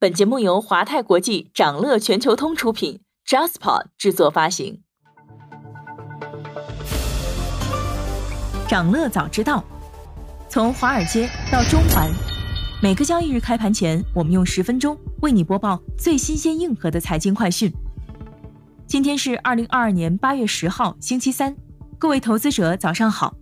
本节目由华泰国际掌乐全球通出品，JustPod 制作发行。掌乐早知道，从华尔街到中环，每个交易日开盘前，我们用十分钟为你播报最新鲜、硬核的财经快讯。今天是二零二二年八月十号，星期三，各位投资者早上好。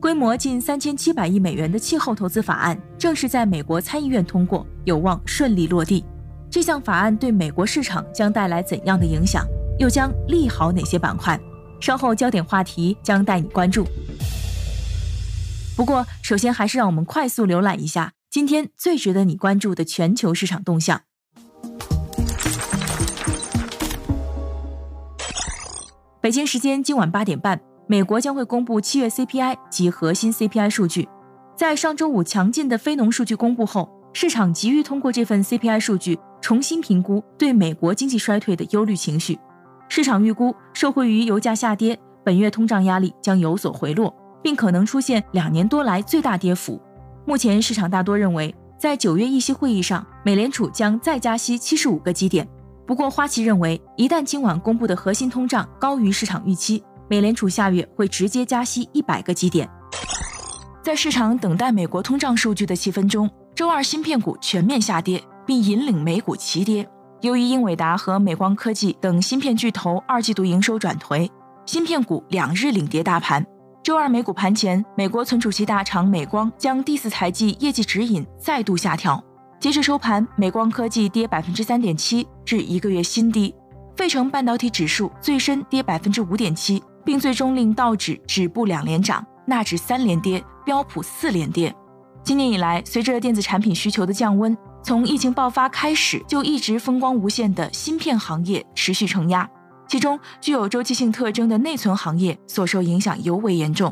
规模近三千七百亿美元的气候投资法案正式在美国参议院通过，有望顺利落地。这项法案对美国市场将带来怎样的影响？又将利好哪些板块？稍后焦点话题将带你关注。不过，首先还是让我们快速浏览一下今天最值得你关注的全球市场动向。北京时间今晚八点半。美国将会公布七月 CPI 及核心 CPI 数据。在上周五强劲的非农数据公布后，市场急于通过这份 CPI 数据重新评估对美国经济衰退的忧虑情绪。市场预估，受惠于油价下跌，本月通胀压力将有所回落，并可能出现两年多来最大跌幅。目前，市场大多认为，在九月议息会议上，美联储将再加息七十五个基点。不过，花旗认为，一旦今晚公布的核心通胀高于市场预期，美联储下月会直接加息一百个基点。在市场等待美国通胀数据的气氛中，周二芯片股全面下跌，并引领美股齐跌。由于英伟达和美光科技等芯片巨头二季度营收转颓，芯片股两日领跌大盘。周二美股盘前，美国存储器大厂美光将第四财季业绩指引再度下调。截至收盘，美光科技跌百分之三点七，至一个月新低；费城半导体指数最深跌百分之五点七。并最终令道指止步两连涨，纳指三连跌，标普四连跌。今年以来，随着电子产品需求的降温，从疫情爆发开始就一直风光无限的芯片行业持续承压，其中具有周期性特征的内存行业所受影响尤为严重。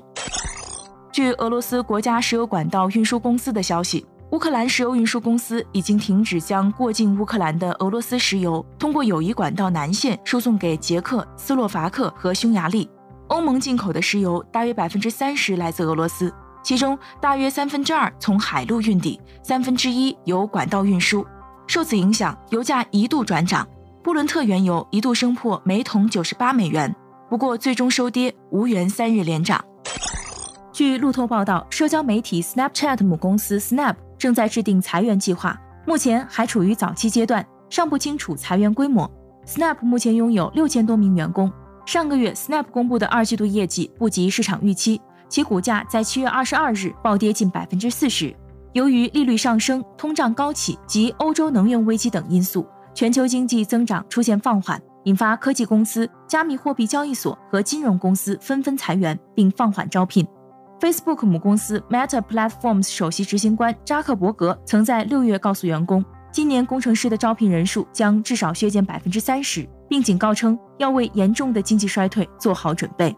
据俄罗斯国家石油管道运输公司的消息，乌克兰石油运输公司已经停止将过境乌克兰的俄罗斯石油通过友谊管道南线输送给捷克斯洛伐克和匈牙利。欧盟进口的石油大约百分之三十来自俄罗斯，其中大约三分之二从海路运抵，三分之一由管道运输。受此影响，油价一度转涨，布伦特原油一度升破每桶九十八美元，不过最终收跌，无缘三日连涨。据路透报道，社交媒体 Snapchat 母公司 Snap 正在制定裁员计划，目前还处于早期阶段，尚不清楚裁员规模。Snap 目前拥有六千多名员工。上个月，Snap 公布的二季度业绩不及市场预期，其股价在七月二十二日暴跌近百分之四十。由于利率上升、通胀高企及欧洲能源危机等因素，全球经济增长出现放缓，引发科技公司、加密货币交易所和金融公司纷纷裁员并放缓招聘。Facebook 母公司 Meta Platforms 首席执行官扎克伯格曾在六月告诉员工。今年工程师的招聘人数将至少削减百分之三十，并警告称要为严重的经济衰退做好准备。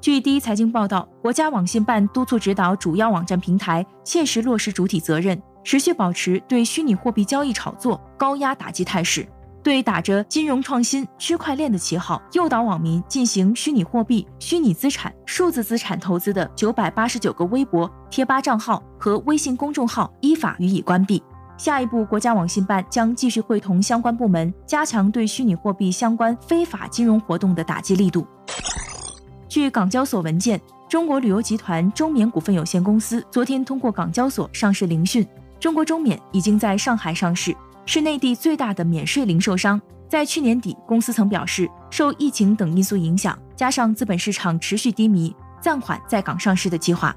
据第一财经报道，国家网信办督促指导主要网站平台切实落实主体责任，持续保持对虚拟货币交易炒作高压打击态势，对打着金融创新、区块链的旗号诱导网民进行虚拟货币、虚拟资产、数字资产投资的九百八十九个微博、贴吧账号和微信公众号依法予以关闭。下一步，国家网信办将继续会同相关部门，加强对虚拟货币相关非法金融活动的打击力度。据港交所文件，中国旅游集团中免股份有限公司昨天通过港交所上市聆讯。中国中免已经在上海上市，是内地最大的免税零售商。在去年底，公司曾表示，受疫情等因素影响，加上资本市场持续低迷，暂缓在港上市的计划。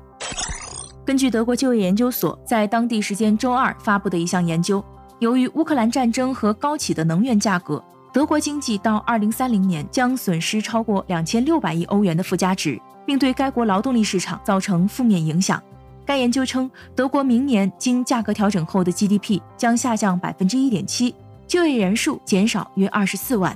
根据德国就业研究所在当地时间周二发布的一项研究，由于乌克兰战争和高企的能源价格，德国经济到二零三零年将损失超过两千六百亿欧元的附加值，并对该国劳动力市场造成负面影响。该研究称，德国明年经价格调整后的 GDP 将下降百分之一点七，就业人数减少约二十四万。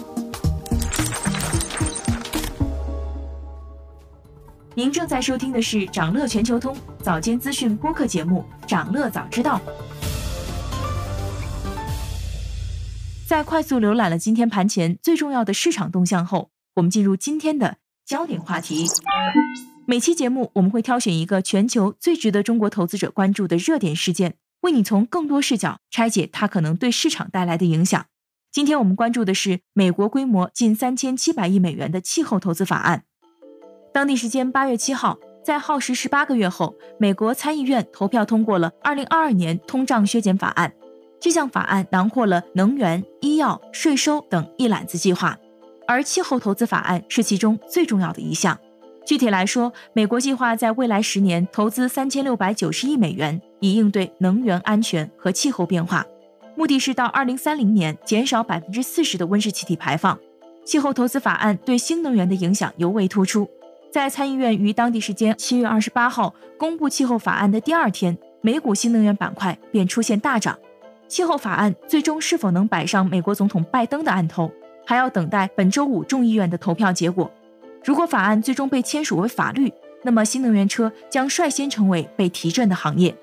您正在收听的是掌乐全球通早间资讯播客节目《掌乐早知道》。在快速浏览了今天盘前最重要的市场动向后，我们进入今天的焦点话题。每期节目我们会挑选一个全球最值得中国投资者关注的热点事件。为你从更多视角拆解它可能对市场带来的影响。今天我们关注的是美国规模近三千七百亿美元的气候投资法案。当地时间八月七号，在耗时十八个月后，美国参议院投票通过了二零二二年通胀削减法案。这项法案囊括了能源、医药、税收等一揽子计划，而气候投资法案是其中最重要的一项。具体来说，美国计划在未来十年投资三千六百九十亿美元，以应对能源安全和气候变化。目的是到二零三零年减少百分之四十的温室气体排放。气候投资法案对新能源的影响尤为突出。在参议院于当地时间七月二十八号公布气候法案的第二天，美股新能源板块便出现大涨。气候法案最终是否能摆上美国总统拜登的案头，还要等待本周五众议院的投票结果。如果法案最终被签署为法律，那么新能源车将率先成为被提振的行业。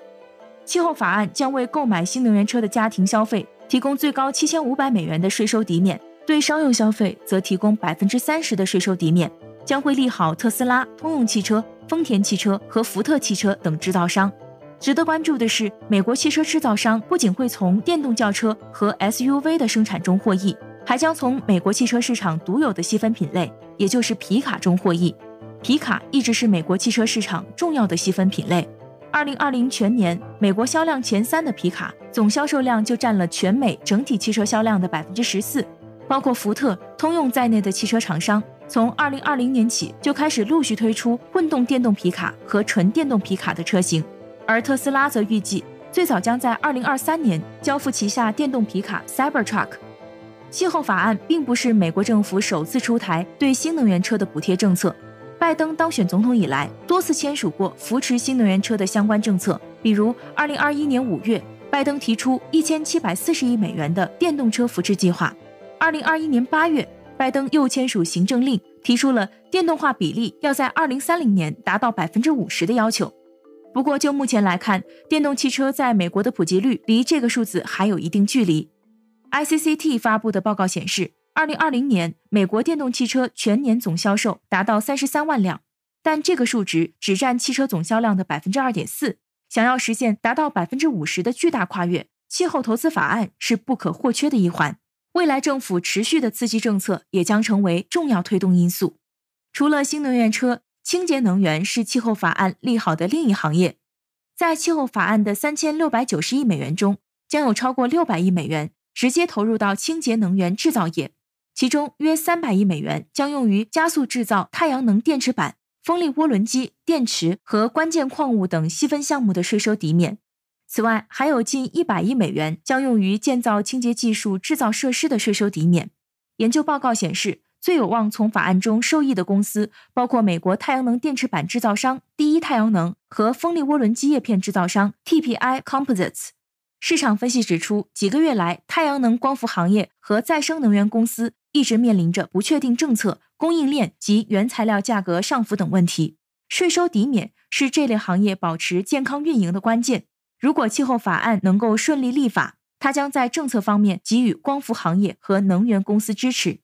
气候法案将为购买新能源车的家庭消费提供最高七千五百美元的税收抵免，对商用消费则提供百分之三十的税收抵免，将会利好特斯拉、通用汽车、丰田汽车和福特汽车等制造商。值得关注的是，美国汽车制造商不仅会从电动轿车和 SUV 的生产中获益。还将从美国汽车市场独有的细分品类，也就是皮卡中获益。皮卡一直是美国汽车市场重要的细分品类。二零二零全年，美国销量前三的皮卡总销售量就占了全美整体汽车销量的百分之十四。包括福特、通用在内的汽车厂商，从二零二零年起就开始陆续推出混动电动皮卡和纯电动皮卡的车型。而特斯拉则预计，最早将在二零二三年交付旗下电动皮卡 Cybertruck。气候法案并不是美国政府首次出台对新能源车的补贴政策。拜登当选总统以来，多次签署过扶持新能源车的相关政策，比如2021年5月，拜登提出1740亿美元的电动车扶持计划；2021年8月，拜登又签署行政令，提出了电动化比例要在2030年达到50%的要求。不过，就目前来看，电动汽车在美国的普及率离这个数字还有一定距离。ICCT 发布的报告显示，2020年美国电动汽车全年总销售达到33万辆，但这个数值只占汽车总销量的2.4%。想要实现达到50%的巨大跨越，气候投资法案是不可或缺的一环。未来政府持续的刺激政策也将成为重要推动因素。除了新能源车，清洁能源是气候法案利好的另一行业。在气候法案的3690亿美元中，将有超过600亿美元。直接投入到清洁能源制造业，其中约三百亿美元将用于加速制造太阳能电池板、风力涡轮机、电池和关键矿物等细分项目的税收抵免。此外，还有近一百亿美元将用于建造清洁技术制造设施的税收抵免。研究报告显示，最有望从法案中受益的公司包括美国太阳能电池板制造商第一太阳能和风力涡轮机叶片制造商 TPI Composites。市场分析指出，几个月来，太阳能光伏行业和再生能源公司一直面临着不确定政策、供应链及原材料价格上浮等问题。税收抵免是这类行业保持健康运营的关键。如果气候法案能够顺利立法，它将在政策方面给予光伏行业和能源公司支持。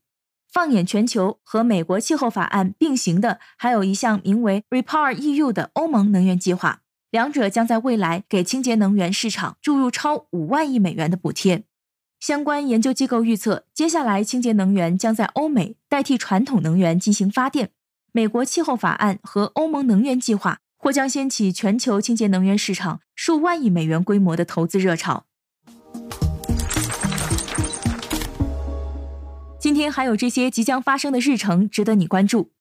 放眼全球，和美国气候法案并行的，还有一项名为 Repower EU 的欧盟能源计划。两者将在未来给清洁能源市场注入超五万亿美元的补贴。相关研究机构预测，接下来清洁能源将在欧美代替传统能源进行发电。美国气候法案和欧盟能源计划或将掀起全球清洁能源市场数万亿美元规模的投资热潮。今天还有这些即将发生的日程值得你关注。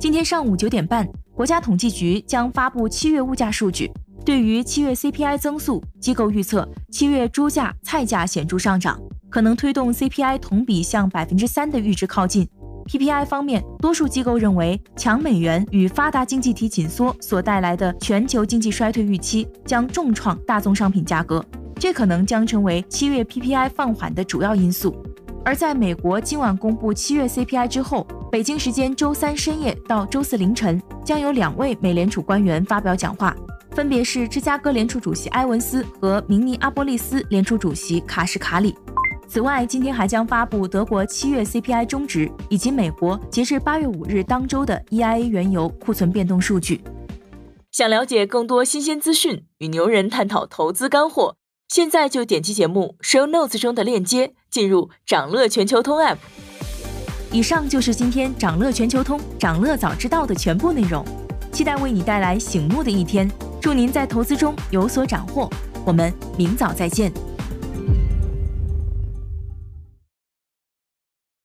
今天上午九点半。国家统计局将发布七月物价数据。对于七月 CPI 增速，机构预测七月猪价、菜价显著上涨，可能推动 CPI 同比向百分之三的阈值靠近。PPI 方面，多数机构认为强美元与发达经济体紧缩所带来的全球经济衰退预期将重创大宗商品价格。这可能将成为七月 PPI 放缓的主要因素。而在美国今晚公布七月 CPI 之后，北京时间周三深夜到周四凌晨，将有两位美联储官员发表讲话，分别是芝加哥联储主席埃文斯和明尼阿波利斯联储主席卡什卡里。此外，今天还将发布德国七月 CPI 终值以及美国截至八月五日当周的 EIA 原油库存变动数据。想了解更多新鲜资讯，与牛人探讨投资干货，现在就点击节目 Show Notes 中的链接，进入掌乐全球通 App。以上就是今天掌乐全球通掌乐早知道的全部内容，期待为你带来醒目的一天，祝您在投资中有所斩获。我们明早再见。